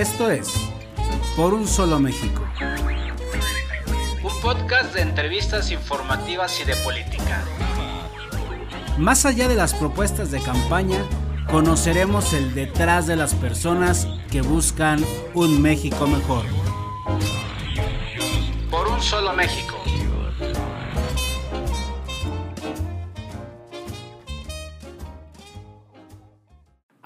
Esto es Por un solo México. Un podcast de entrevistas informativas y de política. Más allá de las propuestas de campaña, conoceremos el detrás de las personas que buscan un México mejor. Por un solo México.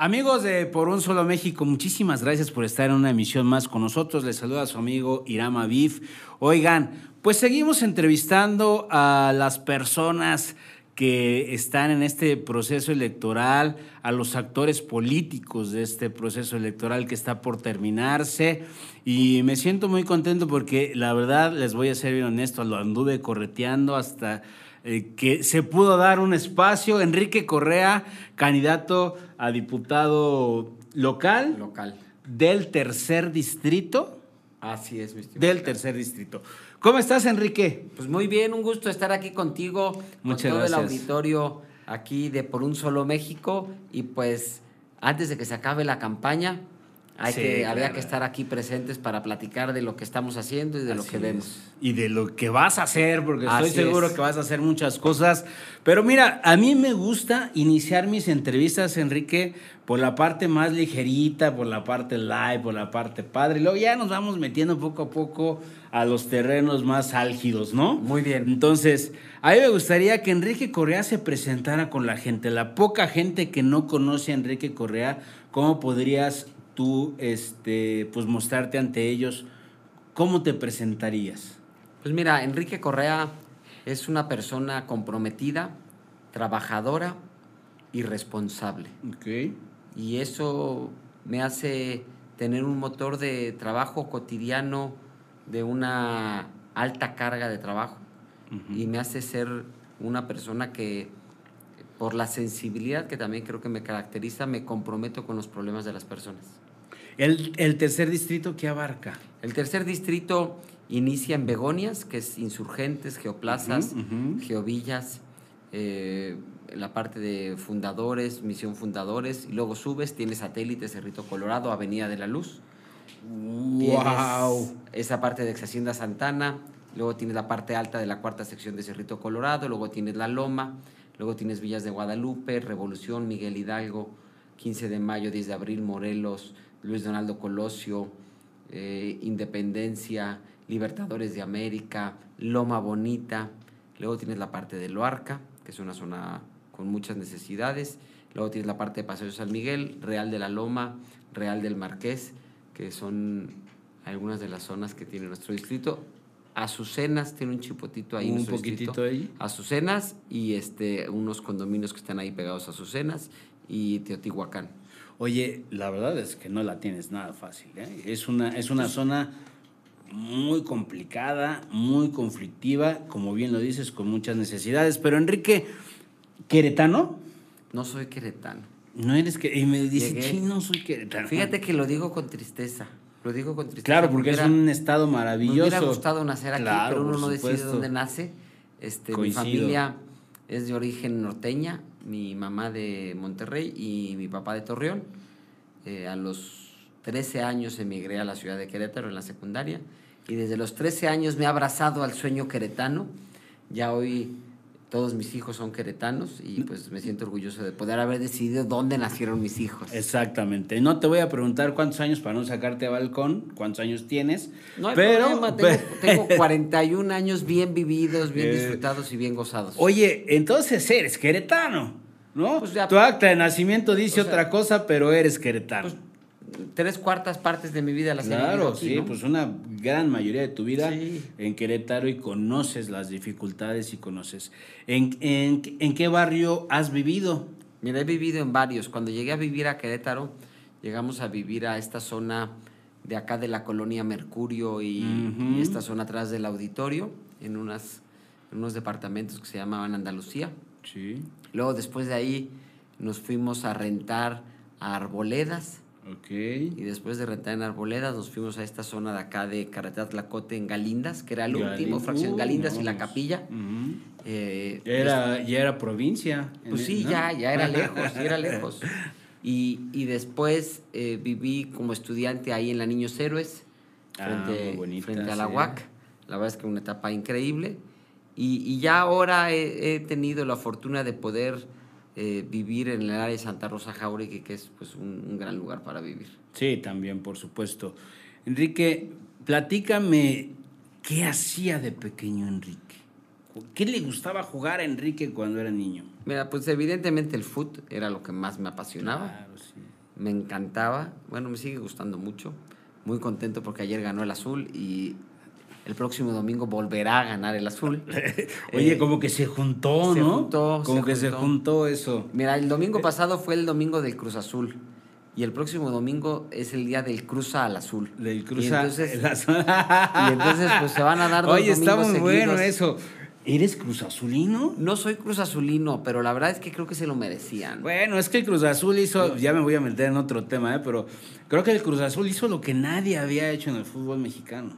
Amigos de Por un Solo México, muchísimas gracias por estar en una emisión más con nosotros. Les saluda su amigo Irama Bif. Oigan, pues seguimos entrevistando a las personas que están en este proceso electoral, a los actores políticos de este proceso electoral que está por terminarse. Y me siento muy contento porque la verdad, les voy a ser bien honesto, lo anduve correteando hasta eh, que se pudo dar un espacio. Enrique Correa, candidato a diputado local. Local. Del tercer distrito. Así es, mi Del tercer distrito. ¿Cómo estás, Enrique? Pues muy bien, un gusto estar aquí contigo, Muchas con todo gracias. el auditorio aquí de Por un Solo México. Y pues, antes de que se acabe la campaña, hay Sí, que, había que estar aquí presentes para platicar de lo que estamos haciendo y de lo que es. vemos. Y de lo que vas a hacer, porque estoy seguro es. que vas a hacer muchas cosas. Pero mira, a mí me gusta iniciar mis entrevistas, Enrique, por la parte más ligerita, por la parte live, por la parte padre. Y luego ya nos vamos metiendo poco a poco a los terrenos más álgidos, ¿no? Muy bien. Entonces, a mí me gustaría que Enrique Correa se presentara con la gente. La poca gente que no conoce a Enrique Correa, ¿cómo podrías tú este, pues, mostrarte ante ellos? ¿Cómo te presentarías? Pues mira, Enrique Correa es una persona comprometida, trabajadora y responsable. Ok. y eso me hace tener un motor de trabajo cotidiano de una alta carga de trabajo y me hace ser una persona que por la sensibilidad que también creo que me caracteriza me comprometo con los problemas de las personas. El, el tercer distrito que abarca. El tercer distrito inicia en Begonias, que es Insurgentes, Geoplazas. Geovillas, eh, la parte de fundadores, misión fundadores, y luego subes, tienes satélite, Cerrito Colorado, Avenida de la Luz. ¡Wow! Esa parte de ex Hacienda Santana, luego tienes la parte alta de la cuarta sección de Cerrito Colorado, luego tienes La Loma, luego tienes Villas de Guadalupe, Revolución, Miguel Hidalgo, 15 de mayo, 10 de abril, Morelos, Luis Donaldo Colosio, eh, Independencia, Libertadores de América, Loma Bonita, luego tienes la parte de Loarca, que es una zona con muchas necesidades, luego tienes la parte de Paseo San Miguel, Real de la Loma, Real del Marqués, que son algunas de las zonas que tiene nuestro distrito. Azucenas tiene un chipotito ahí. Un nuestro poquitito distrito. ahí. Azucenas y este, unos condominios que están ahí pegados a Azucenas y Teotihuacán. Oye, la verdad es que no la tienes nada fácil. ¿eh? Es, una, es una zona muy complicada, muy conflictiva, como bien lo dices, con muchas necesidades. Pero Enrique, ¿queretano? No soy queretano. No eres que... Y me dice, sí, no soy queretano. Fíjate que lo digo con tristeza. Lo digo con tristeza. Claro, porque es me un estado Me maravilloso. hubiera gustado nacer aquí, Claro, pero uno no decide dónde nace. Este, mi familia es de origen norteña, mi mamá de Monterrey y mi papá de Torreón. Eh, a los 13 años emigré a la ciudad de Querétaro en la secundaria y desde los 13 años me he abrazado al sueño queretano. Ya hoy todos mis hijos son queretanos y pues me siento orgulloso de poder haber decidido dónde nacieron mis hijos. Exactamente. No te voy a preguntar cuántos años para no sacarte a balcón, cuántos años tienes. No hay pero, problema, tengo, tengo 41 años bien vividos, bien Eh, disfrutados y bien gozados. Oye, entonces eres queretano, ¿no? Pues ya- tu acta de nacimiento dice o sea, otra cosa, pero eres queretano. Pues, tres cuartas partes de mi vida las he vivido claro, aquí, sí, ¿no? pues una gran mayoría de tu vida Sí. en Querétaro y conoces las dificultades y conoces. ¿En, en, en qué barrio has vivido? Mira, he vivido en varios. Cuando llegué a vivir a Querétaro, llegamos a vivir a esta zona de acá de la colonia Mercurio y, Ujú. y esta zona atrás del auditorio, en, unas, en unos departamentos que se llamaban Andalucía. Sí. Luego, después de ahí, nos fuimos a rentar a Arboledas. Ok. Y después de rentar en Arboledas, nos fuimos a esta zona de acá de Carretera Tlacote en Galindas, que era el último, fracción Uy, Galindas y no, la pues, capilla. ujú. Eh, Ya era, ya era provincia. pues sí, ¿no? ya, ya era lejos, ya era lejos. Y, y después eh, viví como estudiante ahí en la Niños Héroes, Ah, frente, muy bonita, frente a la sí. UAC. La verdad es que una etapa increíble. Y, y ya ahora he, he tenido la fortuna de poder eh, vivir en el área de Santa Rosa Jauregui, que es pues, un, un gran lugar para vivir. Sí, también, por supuesto. Enrique, platícame, ¿qué hacía de pequeño Enrique? ¿Qué le gustaba jugar a Enrique cuando era niño? Mira, pues evidentemente el foot era lo que más me apasionaba. Claro, sí. Me encantaba. Bueno, me sigue gustando mucho. Muy contento porque ayer ganó el azul y el próximo domingo volverá a ganar el azul. Oye, Eh, como que se juntó, se ¿no? juntó, como se que se juntó. eso. Mira, el domingo pasado fue el domingo del Cruz Azul. Y el próximo domingo es el día del Cruza al Azul. Del cruza. entonces, la- y entonces, pues se van a dar dos Oye, está muy bueno seguidos. eso. ¿Eres Cruz Azulino? No soy Cruz Azulino, pero la verdad es que creo que se lo merecían. Bueno, es que el Cruz Azul hizo, ya me voy a meter en otro tema, ¿eh? pero creo que el Cruz Azul hizo lo que nadie había hecho en el fútbol mexicano.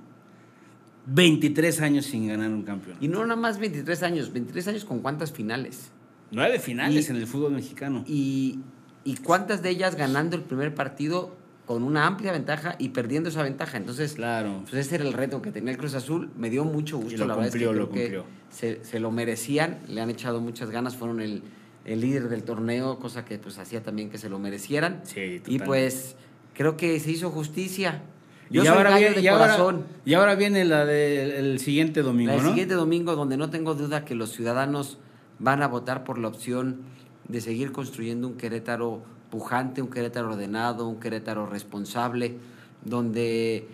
23 años sin ganar un campeón. Y no nada más 23 años, 23 años con cuántas finales. Nueve finales Y- en el fútbol mexicano. Y, y cuántas de ellas ganando el primer partido con una amplia ventaja y perdiendo esa ventaja. Entonces, Claro. pues ese era el reto que tenía el Cruz Azul. Me dio mucho gusto, Y lo la verdad es que cumplió, lo que cumplió. se, se lo merecían, le han echado muchas ganas, fueron el, el líder del torneo, cosa que pues hacía también que se lo merecieran. Sí, y totalmente. pues creo que se hizo justicia. Yo y soy ahora, gallo viene, de y, ahora, corazón. y ahora viene la del el siguiente domingo, La del ¿no? siguiente domingo, donde no tengo duda que los ciudadanos van a votar por la opción de seguir construyendo un Querétaro pujante, un Querétaro ordenado, un Querétaro responsable, donde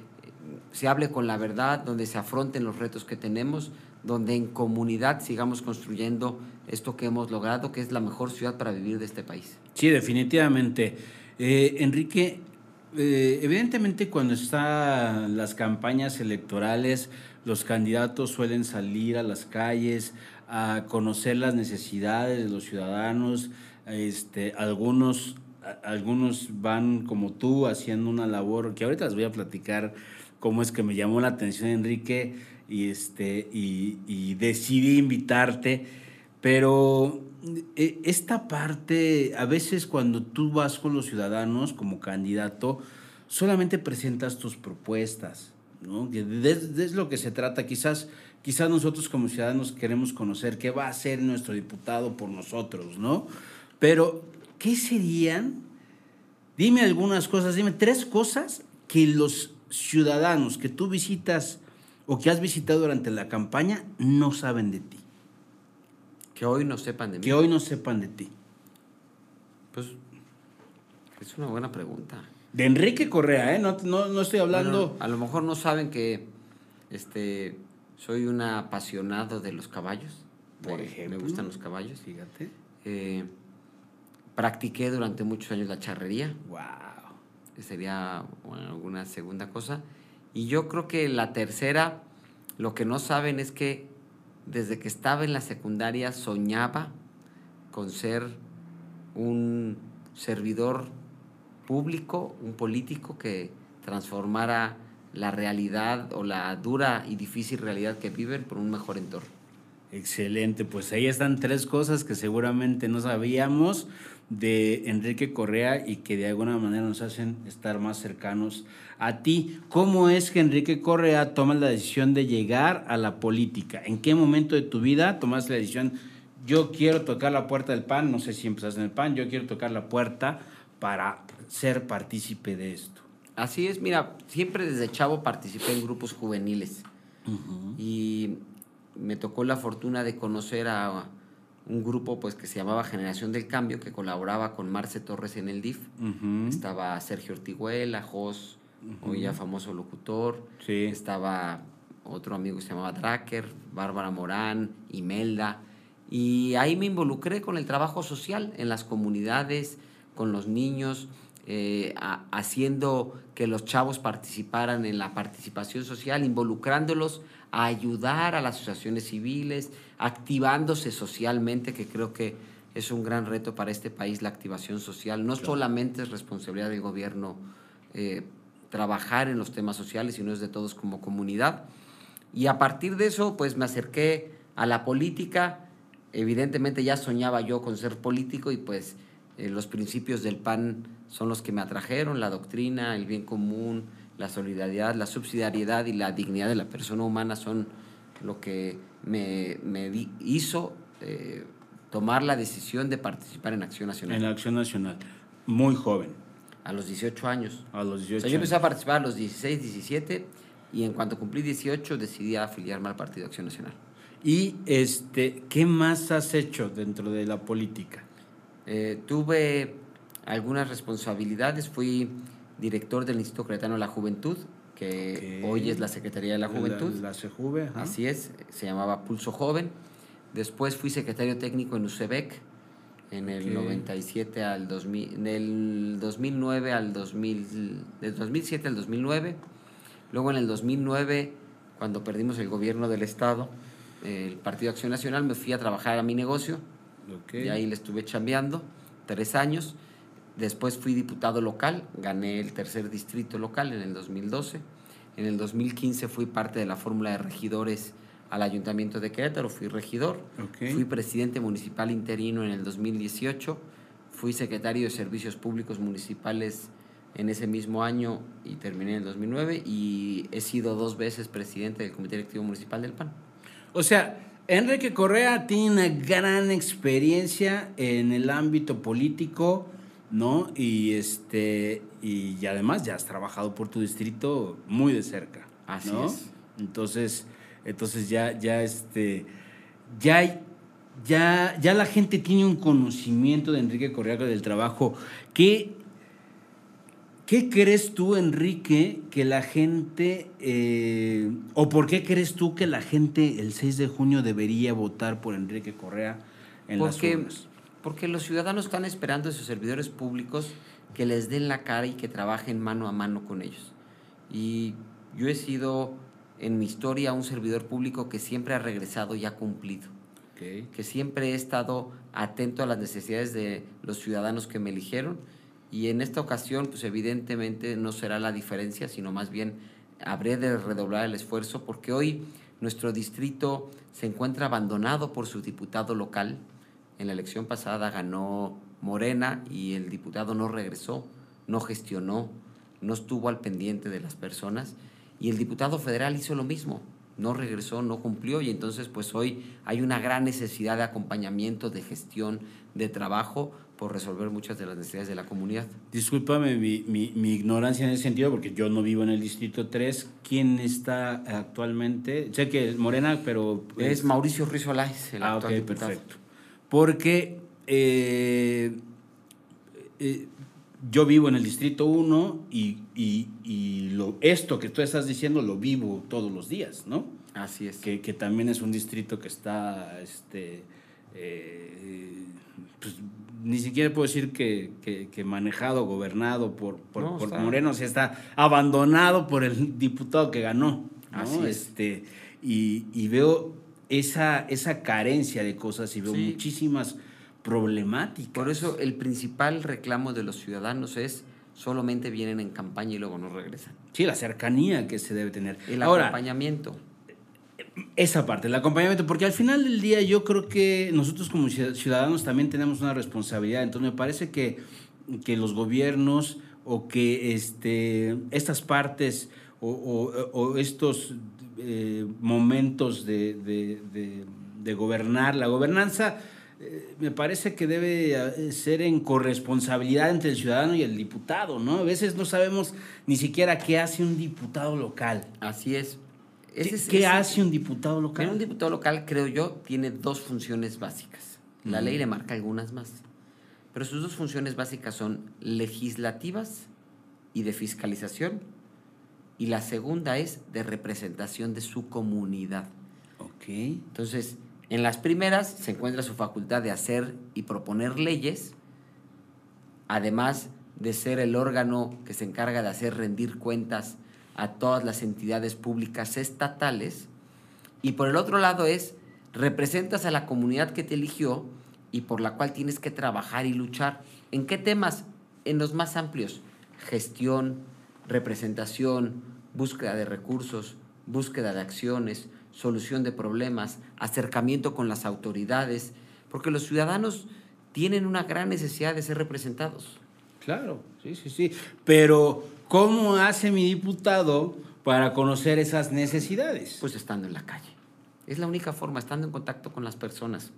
se hable con la verdad, donde se afronten los retos que tenemos, donde en comunidad sigamos construyendo esto que hemos logrado, que es la mejor ciudad para vivir de este país. Sí, definitivamente. Eh, Enrique, eh, evidentemente cuando están las campañas electorales, los candidatos suelen salir a las calles a conocer las necesidades de los ciudadanos. Este, algunos, algunos van como tú haciendo una labor que ahorita les voy a platicar cómo es que me llamó la atención Enrique y, este, y decidí invitarte. Pero eh, esta parte, a veces cuando tú vas con los ciudadanos como candidato, solamente presentas tus propuestas, ¿no? Es lo que se trata. Quizás, quizás nosotros como ciudadanos queremos conocer qué va a hacer nuestro diputado por nosotros, ¿no? Pero, ¿qué serían? Dime algunas cosas, dime tres cosas que los ciudadanos que tú visitas o que has visitado durante la campaña no saben de ti. Que hoy no sepan de mí. Que hoy no sepan de ti. Pues es una buena pregunta. De Enrique Correa, ¿eh? No, no, no estoy hablando... Bueno, a lo mejor no saben que este, soy un apasionado de los caballos. Por Me- ejemplo. Me gustan los caballos. Fíjate. Eh, practiqué durante muchos años la charrería. Wow. Sería bueno, alguna segunda cosa. Y yo creo que la tercera, lo que no saben es que desde que estaba en la secundaria soñaba con ser un servidor público, un político que transformara la realidad o la dura y difícil realidad que viven por un mejor entorno. Excelente, pues ahí están tres cosas que seguramente no sabíamos de Enrique Correa y que de alguna manera nos hacen estar más cercanos a ti. ¿Cómo es que Enrique Correa toma la decisión de llegar a la política? ¿En qué momento de tu vida tomaste la decisión? Yo quiero tocar la puerta del PAN, no sé si empezaste en el PAN, yo quiero tocar la puerta para ser partícipe de esto. Así es, mira, siempre desde chavo participé en grupos juveniles y me tocó la fortuna de conocer a un grupo pues que se llamaba Generación del Cambio que colaboraba con Marce Torres en el DIF. Estaba Sergio Ortiguela, Jos, hoy ya famoso locutor. Sí. Estaba otro amigo que se llamaba Dracker, Bárbara Morán, Imelda. Y ahí me involucré con el trabajo social en las comunidades, con los niños, eh, a- haciendo que los chavos participaran en la participación social, involucrándolos a ayudar a las asociaciones civiles, activándose socialmente, que creo que es un gran reto para este país la activación social. No solamente es responsabilidad del gobierno eh, trabajar en los temas sociales, sino es de todos como comunidad. Y a partir de eso, pues me acerqué a la política. Evidentemente ya soñaba yo con ser político y pues eh, los principios del PAN son los que me atrajeron, la doctrina, el bien común, la solidaridad, la subsidiariedad y la dignidad de la persona humana son lo que me, me hizo eh, tomar la decisión de participar en Acción Nacional. En Acción Nacional, muy joven. A los 18 años. A los 18 o sea, yo empecé a participar a los 16, 17 y en cuanto cumplí 18 decidí afiliarme al Partido Acción Nacional. ¿Y este, qué más has hecho dentro de la política? Eh, tuve algunas responsabilidades, fui director del Instituto Cretano de la Juventud, que hoy es la Secretaría de la Juventud. La, la Así es, se llamaba Pulso Joven. Después fui secretario técnico en UCEBEC en el 97 al 2000, del 2009 al 2000, del 2007 al 2009. Luego en el 2009, cuando perdimos el gobierno del Estado, el Partido Acción Nacional, me fui a trabajar a mi negocio. Y ahí le estuve chambeando tres años. Después fui diputado local, gané el tercer distrito local en el 2012. En el 2015 fui parte de la fórmula de regidores al Ayuntamiento de Querétaro, fui regidor. Fui presidente municipal interino en el 2018. Fui secretario de Servicios Públicos Municipales en ese mismo año y terminé en el 2009 y he sido dos veces presidente del Comité Directivo Municipal del PAN. O sea, Enrique Correa tiene una gran experiencia en el ámbito político, ¿no? Y este y, además ya has trabajado por tu distrito muy de cerca. Así es. Entonces, entonces ya, ya este, ya ya, ya la gente tiene un conocimiento de Enrique Correa del trabajo que ¿Qué crees tú, Enrique, que la gente, eh, o por qué crees tú que la gente el 6 de junio debería votar por Enrique Correa en las urnas? Porque los ciudadanos están esperando de sus servidores públicos que les den la cara y que trabajen mano a mano con ellos. Y yo he sido en mi historia un servidor público que siempre ha regresado y ha cumplido. Que siempre he estado atento a las necesidades de los ciudadanos que me eligieron y en esta ocasión, pues evidentemente no será la diferencia, sino más bien habré de redoblar el esfuerzo porque hoy nuestro distrito se encuentra abandonado por su diputado local. En la elección pasada ganó Morena y el diputado no regresó, no gestionó, no estuvo al pendiente de las personas. Y el diputado federal hizo lo mismo, no regresó, no cumplió y entonces pues hoy hay una gran necesidad de acompañamiento, de gestión, de trabajo por resolver muchas de las necesidades de la comunidad. Discúlpame mi, mi, ignorancia en ese sentido, porque yo no vivo en el Distrito 3. ¿Quién está actualmente? Sé que es Morena, pero... Es, Mauricio Ruiz el ah, actual perfecto. Porque eh, eh, yo vivo en el Distrito 1 y, y, y, lo, esto que tú estás diciendo lo vivo todos los días, ¿no? Así es. Que, que también es un distrito que está... Este, eh, pues, ni siquiera puedo decir que, que, manejado, gobernado por, por, Moreno, o está abandonado por el diputado que ganó. Así Este, y, y, veo esa, esa carencia de cosas y veo muchísimas problemáticas. Por eso el principal reclamo de los ciudadanos es solamente vienen en campaña y luego no regresan. Sí, la cercanía que se debe tener. El acompañamiento esa parte, el acompañamiento, porque al final del día yo creo que nosotros como ciudadanos también tenemos una responsabilidad, entonces me parece que, que los gobiernos o que este, estas partes o, estos eh, momentos de, de, gobernar, la gobernanza, eh, me parece que debe eh, ser en corresponsabilidad entre el ciudadano y el diputado, ¿no? A veces no sabemos ni siquiera qué hace un diputado local. Así es. ¿Qué, hace un diputado local? un diputado local, creo yo, tiene dos funciones básicas. La ley le marca algunas más. Pero sus dos funciones básicas son legislativas y de fiscalización. Y la segunda es de representación de su comunidad. Ok. Entonces, en las primeras se encuentra su facultad de hacer y proponer leyes, además de ser el órgano que se encarga de hacer rendir cuentas a todas las entidades públicas estatales. Y por el otro lado es, representas a la comunidad que te eligió y por la cual tienes que trabajar y luchar. ¿En qué temas? En los más amplios. Gestión, representación, búsqueda de recursos, búsqueda de acciones, solución de problemas, acercamiento con las autoridades, porque los ciudadanos tienen una gran necesidad de ser representados. Claro, sí, sí, sí. Pero, ¿cómo hace mi diputado para conocer esas necesidades? Pues estando en la calle. Es la única forma, estando en contacto con las personas.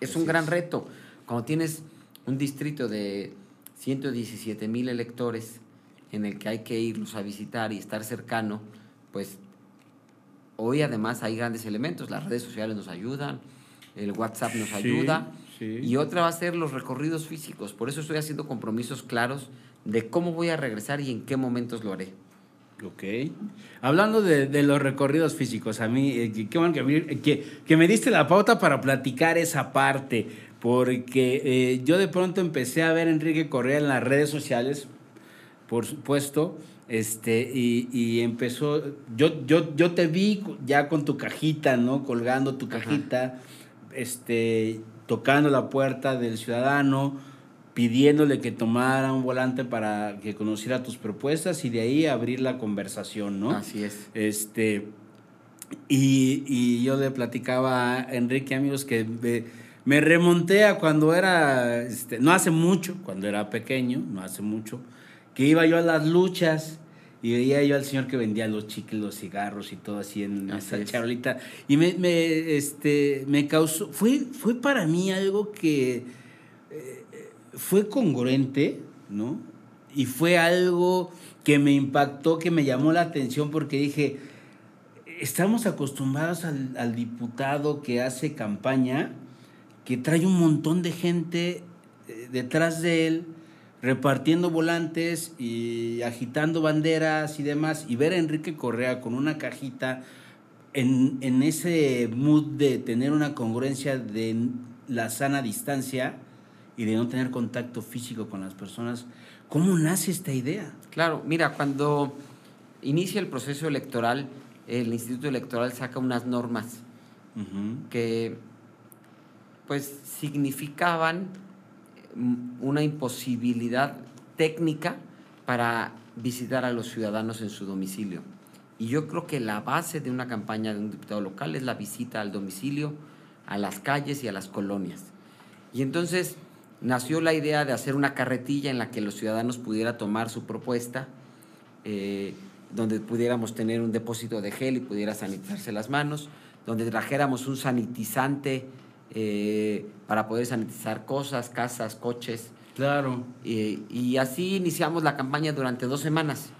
Es Así un gran es. reto. Cuando tienes un distrito de 117 mil electores en el que hay que irlos a visitar y estar cercano, pues hoy además hay grandes elementos. Las redes sociales nos ayudan, el WhatsApp nos Sí, ayuda. sí. Y otra va a ser los recorridos físicos. Por eso estoy haciendo compromisos claros de cómo voy a regresar y en qué momentos lo haré. Ok. Hablando de, de los recorridos físicos, a mí, eh, qué bueno que, me- que, que me diste la pauta para platicar esa parte, porque eh, yo de pronto empecé a ver a Enrique Correa en las redes sociales, por supuesto, este, y, y empezó, yo, yo, yo te vi ya con tu cajita, ¿no? Colgando tu Ajá. cajita, este, tocando la puerta del ciudadano, pidiéndole que tomara un volante para que conociera tus propuestas y de ahí abrir la conversación, ¿no? Así es. Este, y, y yo le platicaba a Enrique, amigos, que me, me remonté a cuando era, este, no hace mucho, cuando era pequeño, no hace mucho, que iba yo a las luchas y veía yo al señor que vendía los chicles, los cigarros y todo así en Así esa es. charolita. Y me, me, este, me causó, fue, fue para mí algo que eh, fue congruente, ¿no? Y fue algo que me impactó, que me llamó la atención porque dije, estamos acostumbrados al, diputado que hace campaña, que trae un montón de gente eh, detrás de él, repartiendo volantes y agitando banderas y demás, y ver a Enrique Correa con una cajita en, en ese mood de tener una congruencia de la sana distancia y de no tener contacto físico con las personas, ¿cómo nace esta idea? Claro, mira, cuando inicia el proceso electoral, el Instituto Electoral saca unas normas Ujú. que pues significaban mm, una imposibilidad técnica para visitar a los ciudadanos en su domicilio. Y yo creo que la base de una campaña de un diputado local es la visita al domicilio, a las calles y a las colonias. Y entonces nació la idea de hacer una carretilla en la que los ciudadanos pudieran tomar su propuesta, eh, donde pudiéramos tener un depósito de gel y pudiera sanitizarse las manos, donde trajéramos un sanitizante eh, para poder sanitizar cosas, casas, coches. Claro. Eh, y así iniciamos la campaña durante dos semanas.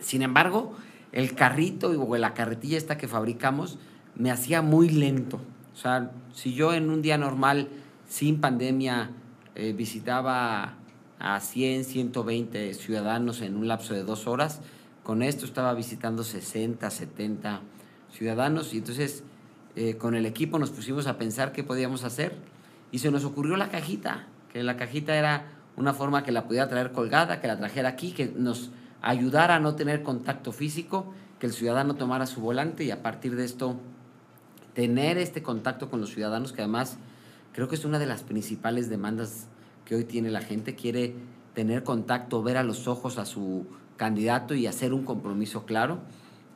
Sin embargo, el carrito o la carretilla esta que fabricamos me hacía muy lento. O sea, si yo en un día normal, sin pandemia, eh, visitaba a 100, 120 ciudadanos en un lapso de dos horas, con esto estaba visitando 60, 70 ciudadanos y entonces eh, con el equipo nos pusimos a pensar qué podíamos hacer y se nos ocurrió la cajita, que la cajita era una forma que la pudiera traer colgada, que la trajera aquí, que nos ayudara a no tener contacto físico, que el ciudadano tomara su volante y a partir de esto tener este contacto con los ciudadanos, que además creo que es una de las principales demandas que hoy tiene la gente, quiere tener contacto, ver a los ojos a su candidato y hacer un compromiso claro.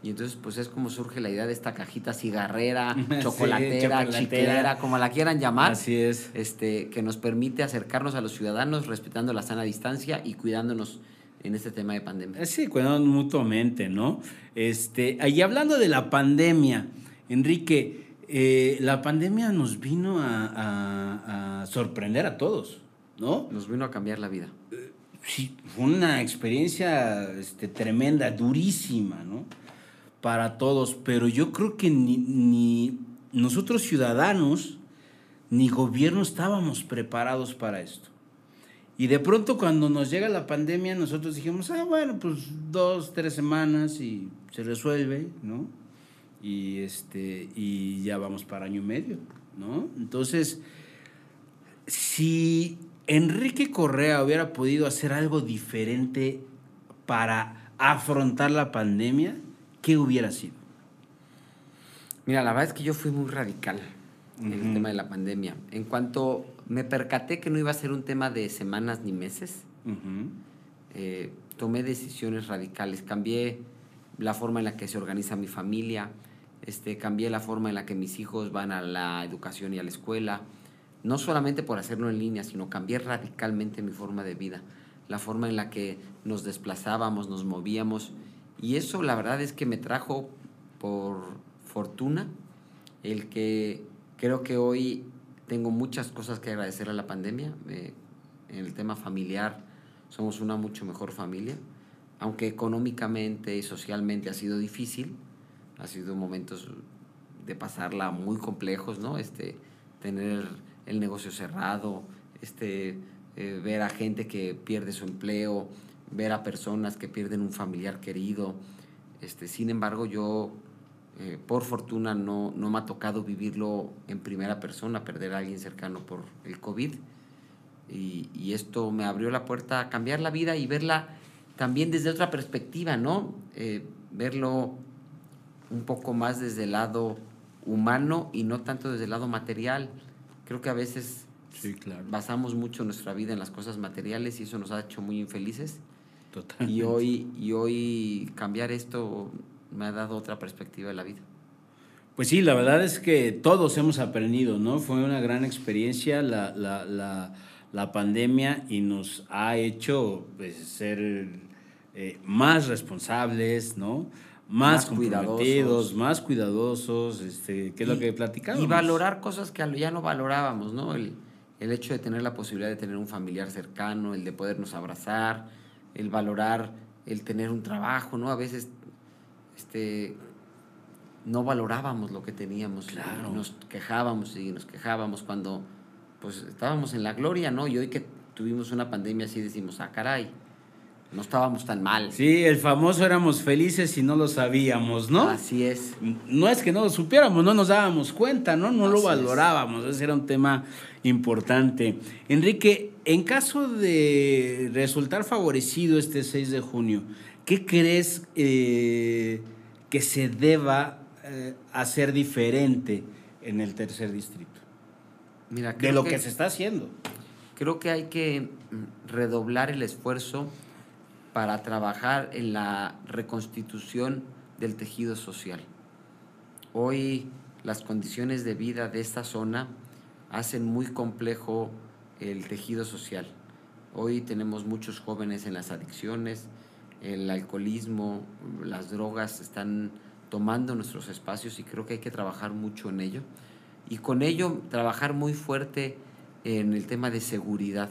Y entonces, pues es como surge la idea de esta cajita cigarrera, Sí, chocolatera, chiquera, como la quieran llamar Así es. este, que nos permite acercarnos a los ciudadanos respetando la sana distancia y cuidándonos en este tema de pandemia. Eh, Sí, cuidando mutuamente, ¿no? Este, y hablando de la pandemia, Enrique, eh, la pandemia nos vino a, a- a sorprender a todos, ¿no? Nos vino a cambiar la vida. Sí, fue una experiencia este, tremenda, durísima, ¿no? Para todos, pero yo creo que ni, ni nosotros ciudadanos ni gobierno estábamos preparados para esto. Y de pronto cuando nos llega la pandemia, nosotros dijimos, ah, bueno, pues dos, tres semanas y se resuelve, ¿no? Y, este, y ya vamos para año y medio, ¿no? Entonces, si Enrique Correa hubiera podido hacer algo diferente para afrontar la pandemia, ¿qué hubiera sido? Mira, la verdad es que yo fui muy radical en el tema de la pandemia. En cuanto me percaté que no iba a ser un tema de semanas ni meses, eh, tomé decisiones radicales. Cambié la forma en la que se organiza mi familia, este, cambié la forma en la que mis hijos van a la educación y a la escuela, no solamente por hacerlo en línea, sino cambiar radicalmente mi forma de vida, la forma en la que nos desplazábamos, nos movíamos. Y eso la verdad es que me trajo por fortuna el que creo que hoy tengo muchas cosas que agradecer a la pandemia. En el tema familiar somos una mucho mejor familia, aunque económicamente y socialmente ha sido difícil, ha sido momentos de pasarla muy complejos, ¿no? Este, tener el negocio cerrado, este, eh, ver a gente que pierde su empleo, ver a personas que pierden un familiar querido. Este, sin embargo, yo, eh, por fortuna, no, no me ha tocado vivirlo en primera persona, perder a alguien cercano por el COVID. Y, y, esto me abrió la puerta a cambiar la vida y verla también desde otra perspectiva, ¿no? Eh, verlo un poco más desde el lado humano y no tanto desde el lado material. Creo que a veces sí, claro. basamos mucho nuestra vida en las cosas materiales y eso nos ha hecho muy infelices. Totalmente. Y hoy, y hoy cambiar esto me ha dado otra perspectiva de la vida. Pues sí, la verdad es que todos hemos aprendido, ¿no? Fue una gran experiencia la, la, la, la pandemia y nos ha hecho pues, ser eh, más responsables, ¿no? Más, más cuidadosos, más cuidadosos, este, que es y, lo que platicamos. Y valorar cosas que ya no valorábamos, ¿no? El, el hecho de tener la posibilidad de tener un familiar cercano, el de podernos abrazar, el valorar el tener un trabajo, ¿no? A veces este, no valorábamos lo que teníamos, claro. nos quejábamos y nos quejábamos cuando pues estábamos en la gloria, ¿no? Y hoy que tuvimos una pandemia así decimos, ah, caray, no estábamos tan mal. Sí, el famoso éramos felices y no lo sabíamos, ¿no? Así es. No es que no lo supiéramos, no nos dábamos cuenta, ¿no? No así lo valorábamos, es. ese era un tema importante. Enrique, en caso de resultar favorecido este 6 de junio, ¿qué crees eh, que se deba eh, hacer diferente en el tercer distrito? Mira, de lo que, que se está haciendo. Creo que hay que redoblar el esfuerzo para trabajar en la reconstitución del tejido social. Hoy las condiciones de vida de esta zona hacen muy complejo el tejido social. Hoy tenemos muchos jóvenes en las adicciones, el alcoholismo, las drogas están tomando nuestros espacios y creo que hay que trabajar mucho en ello. Y con ello trabajar muy fuerte en el tema de seguridad.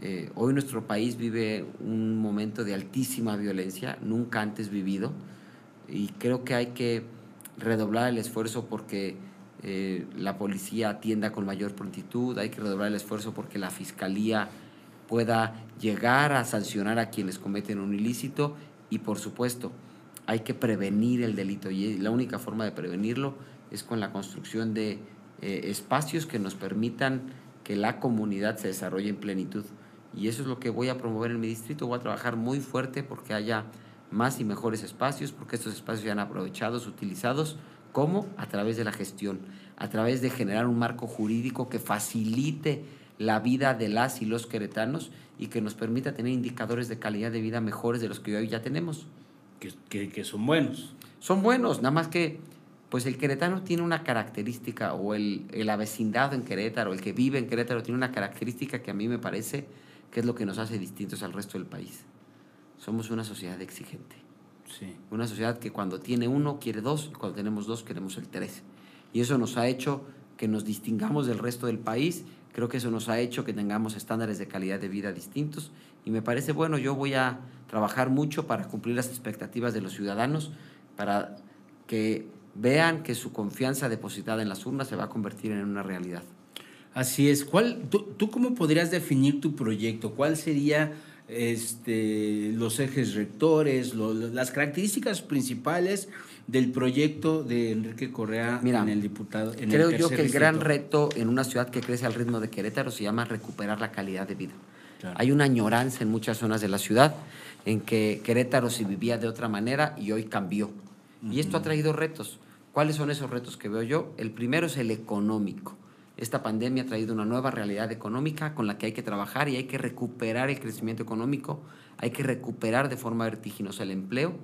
Eh, hoy nuestro país vive un momento de altísima violencia, nunca antes vivido, y creo que hay que redoblar el esfuerzo porque eh, la policía atienda con mayor prontitud, hay que redoblar el esfuerzo porque la fiscalía pueda llegar a sancionar a quienes cometen un ilícito y por supuesto hay que prevenir el delito y la única forma de prevenirlo es con la construcción de eh, espacios que nos permitan que la comunidad se desarrolle en plenitud. Y eso es lo que voy a promover en mi distrito. Voy a trabajar muy fuerte porque haya más y mejores espacios, porque estos espacios sean aprovechados, utilizados, como a través de la gestión, a través de generar un marco jurídico que facilite la vida de las y los queretanos y que nos permita tener indicadores de calidad de vida mejores de los que hoy ya tenemos. Que, que, que son buenos. Son buenos, nada más que pues el queretano tiene una característica, o el, el avecindado en Querétaro, el que vive en Querétaro, tiene una característica que a mí me parece que es lo que nos hace distintos al resto del país. Somos una sociedad exigente. Sí. Una sociedad que cuando tiene uno quiere dos, y cuando tenemos dos queremos el tres. Y eso nos ha hecho que nos distingamos del resto del país. Creo que eso nos ha hecho que tengamos estándares de calidad de vida distintos. Y me parece bueno, yo voy a trabajar mucho para cumplir las expectativas de los ciudadanos, para que vean que su confianza depositada en las urnas se va a convertir en una realidad. Así es. ¿Cuál, tú, tú, cómo podrías definir tu proyecto? ¿Cuál sería este, los ejes rectores, lo, las características principales del proyecto de Enrique Correa Mira, en el diputado? En creo el yo que el distrito? gran reto en una ciudad que crece al ritmo de Querétaro se llama recuperar la calidad de vida. Claro. Hay una añoranza en muchas zonas de la ciudad en que Querétaro se vivía de otra manera y hoy cambió. Uh -huh. Y esto ha traído retos. ¿Cuáles son esos retos que veo yo? El primero es el económico. Esta pandemia ha traído una nueva realidad económica con la que hay que trabajar y hay que recuperar el crecimiento económico, hay que recuperar de forma vertiginosa el empleo.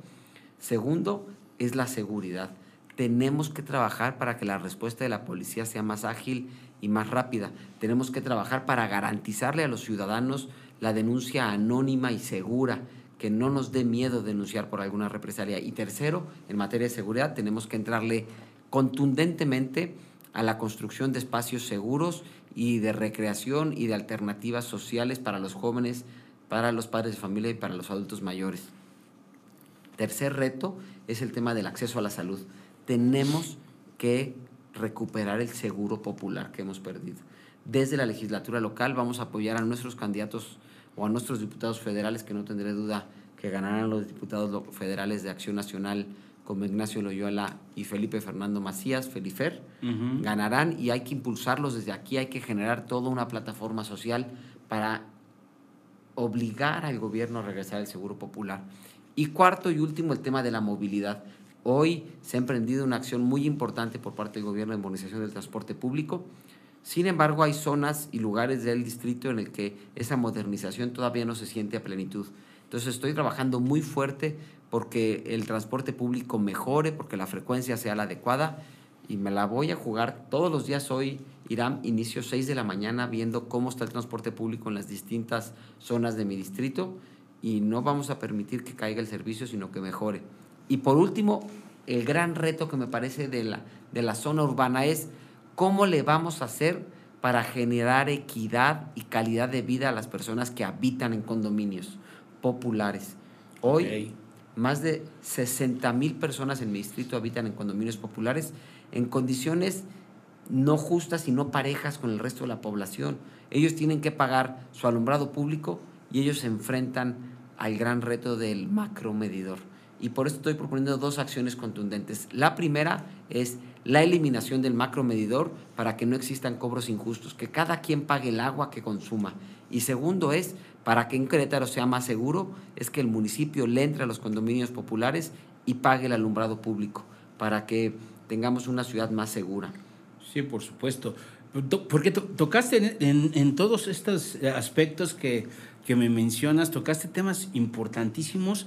Segundo, es la seguridad. Tenemos que trabajar para que la respuesta de la policía sea más ágil y más rápida. Tenemos que trabajar para garantizarle a los ciudadanos la denuncia anónima y segura, que no nos dé miedo denunciar por alguna represalia. Y tercero, en materia de seguridad, tenemos que entrarle contundentemente a la construcción de espacios seguros y de recreación y de alternativas sociales para los jóvenes, para los padres de familia y para los adultos mayores. Tercer reto es el tema del acceso a la salud. Tenemos que recuperar el seguro popular que hemos perdido. Desde la legislatura local vamos a apoyar a nuestros candidatos o a nuestros diputados federales, que no tendré duda que ganarán los diputados federales de Acción Nacional como Ignacio Loyola y Felipe Fernando Macías, Felifer, ganarán y hay que impulsarlos desde aquí, hay que generar toda una plataforma social para obligar al gobierno a regresar al seguro popular. Y cuarto y último, el tema de la movilidad. Hoy se ha emprendido una acción muy importante por parte del gobierno de modernización del transporte público. Sin embargo, hay zonas y lugares del distrito en el que esa modernización todavía no se siente a plenitud. Entonces estoy trabajando muy fuerte porque el transporte público mejore, porque la frecuencia sea la adecuada y me la voy a jugar todos los días hoy. Irán, inicio 6 de la mañana viendo cómo está el transporte público en las distintas zonas de mi distrito y no vamos a permitir que caiga el servicio, sino que mejore. Y por último, el gran reto que me parece de la, de la zona urbana es cómo le vamos a hacer para generar equidad y calidad de vida a las personas que habitan en condominios populares. Hoy, más de 60 mil personas en mi distrito habitan en condominios populares en condiciones no justas y no parejas con el resto de la población. Ellos tienen que pagar su alumbrado público y ellos se enfrentan al gran reto del macromedidor. Y por eso estoy proponiendo dos acciones contundentes. La primera es la eliminación del macromedidor para que no existan cobros injustos, que cada quien pague el agua que consuma. Y segundo es para que en Querétaro sea más seguro, es que el municipio le entre a los condominios populares y pague el alumbrado público, para que tengamos una ciudad más segura. Sí, por supuesto. Porque tocaste en, todos estos aspectos que, me mencionas, tocaste temas importantísimos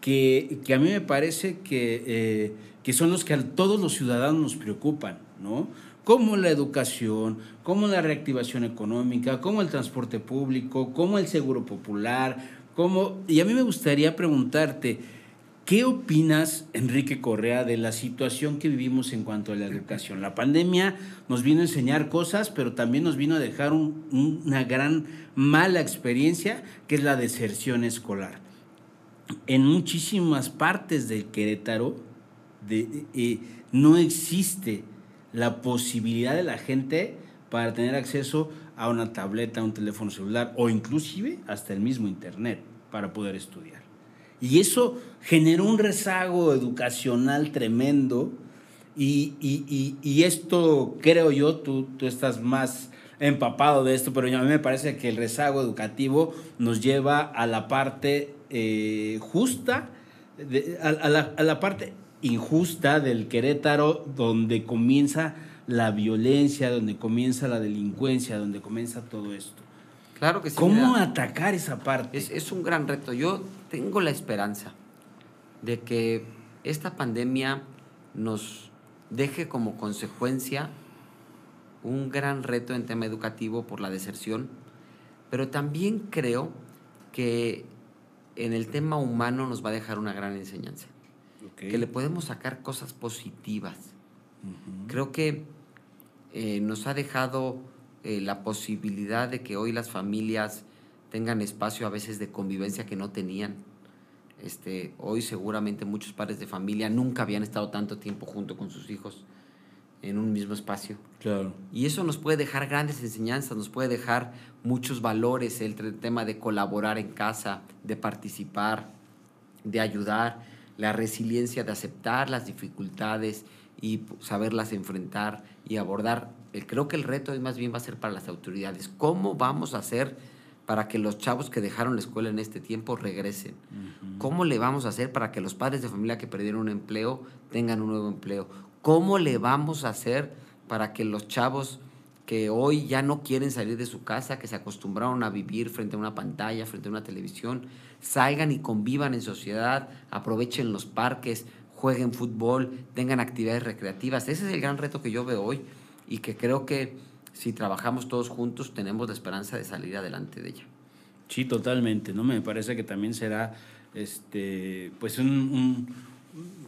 que, a mí me parece que, eh, que son los que a todos los ciudadanos nos preocupan, ¿no? Como la educación, como la reactivación económica, como el transporte público, como el seguro popular, como... Y a mí me gustaría preguntarte, ¿qué opinas, Enrique Correa, de la situación que vivimos en cuanto a la educación? La pandemia nos vino a enseñar cosas, pero también nos vino a dejar una gran mala experiencia, que es la deserción escolar. En muchísimas partes del Querétaro eh, no existe la posibilidad de la gente para tener acceso a una tableta, a un teléfono celular o inclusive hasta el mismo internet para poder estudiar. Y eso generó un rezago educacional tremendo y, esto creo yo, tú, tú estás más empapado de esto, pero a mí me parece que el rezago educativo nos lleva a la parte eh, justa, a, la, a la parte injusta del Querétaro, donde comienza la violencia, donde comienza la delincuencia, donde comienza todo esto. Claro que sí. ¿Cómo atacar esa parte? Es, es, un gran reto. Yo tengo la esperanza de que esta pandemia nos deje como consecuencia un gran reto en tema educativo por la deserción, pero también creo que en el tema humano nos va a dejar una gran enseñanza que le podemos sacar cosas positivas. Creo que eh, nos ha dejado eh, la posibilidad de que hoy las familias tengan espacio a veces de convivencia que no tenían. Este, hoy seguramente muchos padres de familia nunca habían estado tanto tiempo junto con sus hijos en un mismo espacio. Claro. Y eso nos puede dejar grandes enseñanzas, nos puede dejar muchos valores, el tema de colaborar en casa, de participar, de ayudar la resiliencia de aceptar las dificultades y saberlas enfrentar y abordar. Creo que el reto más bien va a ser para las autoridades. ¿Cómo vamos a hacer para que los chavos que dejaron la escuela en este tiempo regresen? ¿Cómo le vamos a hacer para que los padres de familia que perdieron un empleo tengan un nuevo empleo? ¿Cómo le vamos a hacer para que los chavos que hoy ya no quieren salir de su casa, que se acostumbraron a vivir frente a una pantalla, frente a una televisión, salgan y convivan en sociedad, aprovechen los parques, jueguen fútbol, tengan actividades recreativas. Ese es el gran reto que yo veo hoy y que creo que si trabajamos todos juntos, tenemos la esperanza de salir adelante de ella. Sí, totalmente, ¿no? Me parece que también será este, pues un,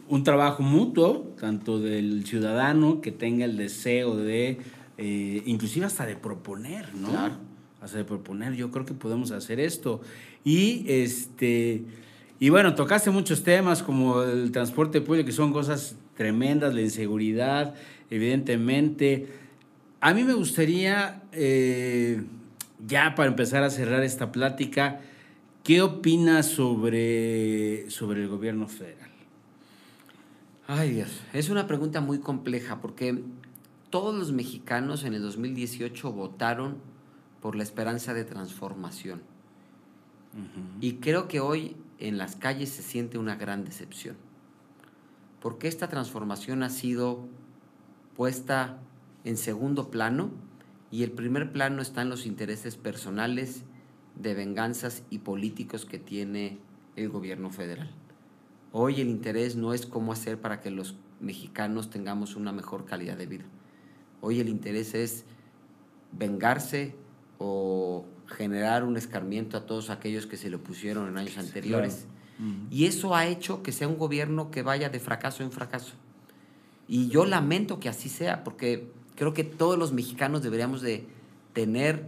un, trabajo mutuo, tanto del ciudadano que tenga el deseo de, eh, inclusive hasta de proponer, ¿no? Claro. Hasta de proponer, yo creo que podemos hacer esto. Y este, y bueno, tocaste muchos temas como el transporte público, que son cosas tremendas, la inseguridad, evidentemente. A mí me gustaría, eh, ya para empezar a cerrar esta plática, ¿qué opinas sobre, sobre el gobierno federal? Ay Dios, es una pregunta muy compleja porque todos los mexicanos en el 2018 votaron por la esperanza de transformación. Y creo que hoy en las calles se siente una gran decepción. Porque esta transformación ha sido puesta en segundo plano y el primer plano están los intereses personales de venganzas y políticos que tiene el gobierno federal. Hoy el interés no es cómo hacer para que los mexicanos tengamos una mejor calidad de vida. Hoy el interés es vengarse o generar un escarmiento a todos aquellos que se le pusieron en años anteriores. Y eso ha hecho que sea un gobierno que vaya de fracaso en fracaso. Y yo lamento que así sea, porque creo que todos los mexicanos deberíamos de tener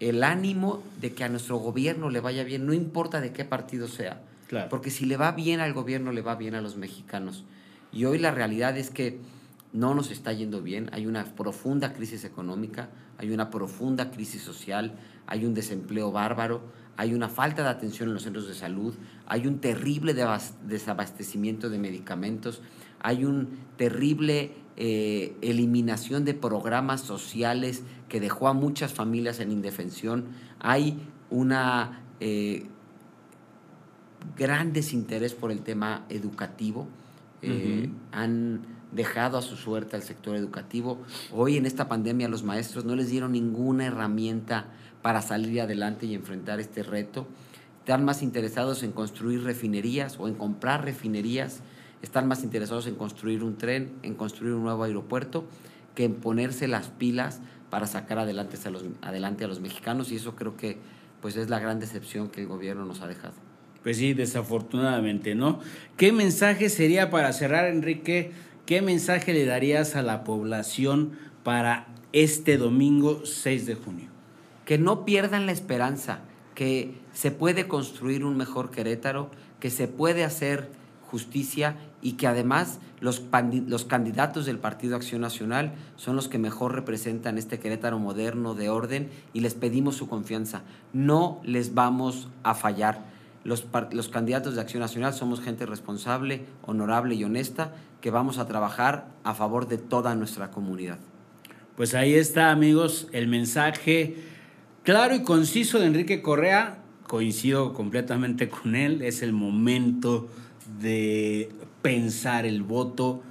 el ánimo de que a nuestro gobierno le vaya bien, no importa de qué partido sea. Porque si le va bien al gobierno, le va bien a los mexicanos. Y hoy la realidad es que no nos está yendo bien, hay una profunda crisis económica, hay una profunda crisis social, hay un desempleo bárbaro, hay una falta de atención en los centros de salud, hay un terrible desabastecimiento de medicamentos, hay un terrible eh, eliminación de programas sociales que dejó a muchas familias en indefensión, hay una eh, gran desinterés por el tema educativo, eh, han dejado a su suerte al sector educativo. Hoy en esta pandemia los maestros no les dieron ninguna herramienta para salir adelante y enfrentar este reto. Están más interesados en construir refinerías o en comprar refinerías. Están más interesados en construir un tren, en construir un nuevo aeropuerto, que en ponerse las pilas para sacar adelante a los, adelante a los mexicanos. Y eso creo que pues, es la gran decepción que el gobierno nos ha dejado. Pues sí, desafortunadamente, ¿no? ¿Qué mensaje sería para cerrar, Enrique? ¿Qué mensaje le darías a la población para este domingo 6 de junio? Que no pierdan la esperanza, que se puede construir un mejor Querétaro, que se puede hacer justicia y que además los, candidatos del Partido Acción Nacional son los que mejor representan este Querétaro moderno de orden y les pedimos su confianza. No les vamos a fallar. Los, candidatos de Acción Nacional somos gente responsable, honorable y honesta que vamos a trabajar a favor de toda nuestra comunidad. Pues ahí está, amigos, el mensaje claro y conciso de Enrique Correa. Coincido completamente con él. Es el momento de pensar el voto,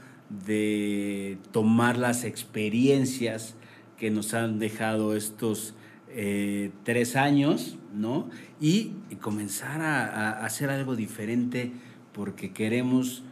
de tomar las experiencias que nos han dejado estos eh, tres años, ¿no? Y, comenzar a hacer algo diferente porque queremos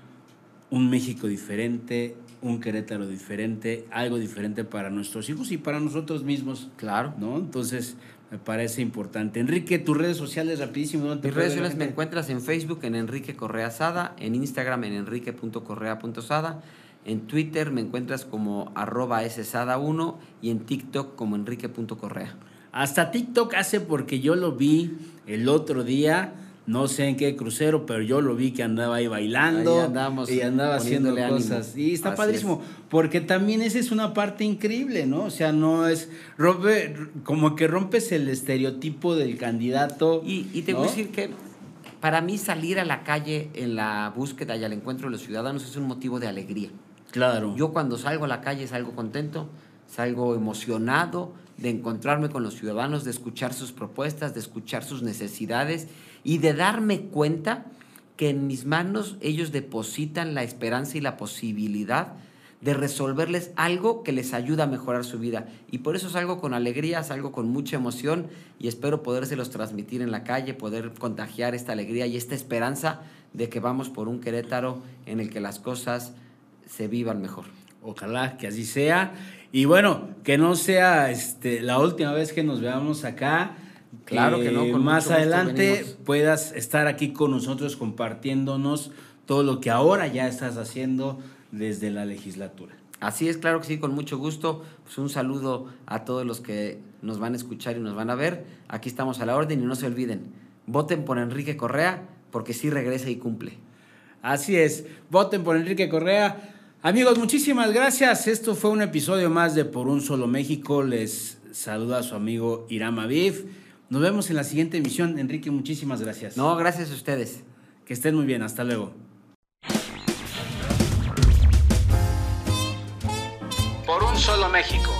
un México diferente, un Querétaro diferente, algo diferente para nuestros hijos y para nosotros mismos. Claro. ¿No? Entonces, me parece importante. Enrique, tus redes sociales rapidísimo. Mis redes sociales me encuentras en Facebook en Enrique Correa Sada, en Instagram en enrique.correa.sada, en Twitter me encuentras como arroba ssada1 y en TikTok como enrique.correa. Hasta TikTok hace porque yo lo vi el otro día no sé en qué crucero, pero yo lo vi que andaba ahí bailando y andaba haciendo cosas. Y está padrísimo, porque también esa es una parte increíble, ¿no? O sea, no es rompe, como que rompes el estereotipo del candidato. Y, te voy a decir que para mí salir a la calle en la búsqueda y al encuentro de los ciudadanos es un motivo de alegría. Claro. Yo cuando salgo a la calle salgo contento, salgo emocionado de encontrarme con los ciudadanos, de escuchar sus propuestas, de escuchar sus necesidades y de darme cuenta que en mis manos ellos depositan la esperanza y la posibilidad de resolverles algo que les ayuda a mejorar su vida. Y por eso salgo con alegría, salgo con mucha emoción y espero podérselos transmitir en la calle, poder contagiar esta alegría y esta esperanza de que vamos por un Querétaro en el que las cosas se vivan mejor. Ojalá que así sea. Y bueno, que no sea este, la última vez que nos veamos acá. Claro que no, con más adelante venimos. puedas estar aquí con nosotros compartiéndonos todo lo que ahora ya estás haciendo desde la legislatura. Así es, claro que sí, con mucho gusto. Pues un saludo a todos los que nos van a escuchar y nos van a ver. Aquí estamos a la orden y no se olviden, voten por Enrique Correa porque sí regresa y cumple. Así es, voten por Enrique Correa. Amigos, muchísimas gracias. Esto fue un episodio más de Por un Solo México. Les saluda a su amigo Irama Bif. Nos vemos en la siguiente emisión. Enrique, muchísimas gracias. No, gracias a ustedes. Que estén muy bien. Hasta luego. Por un solo México.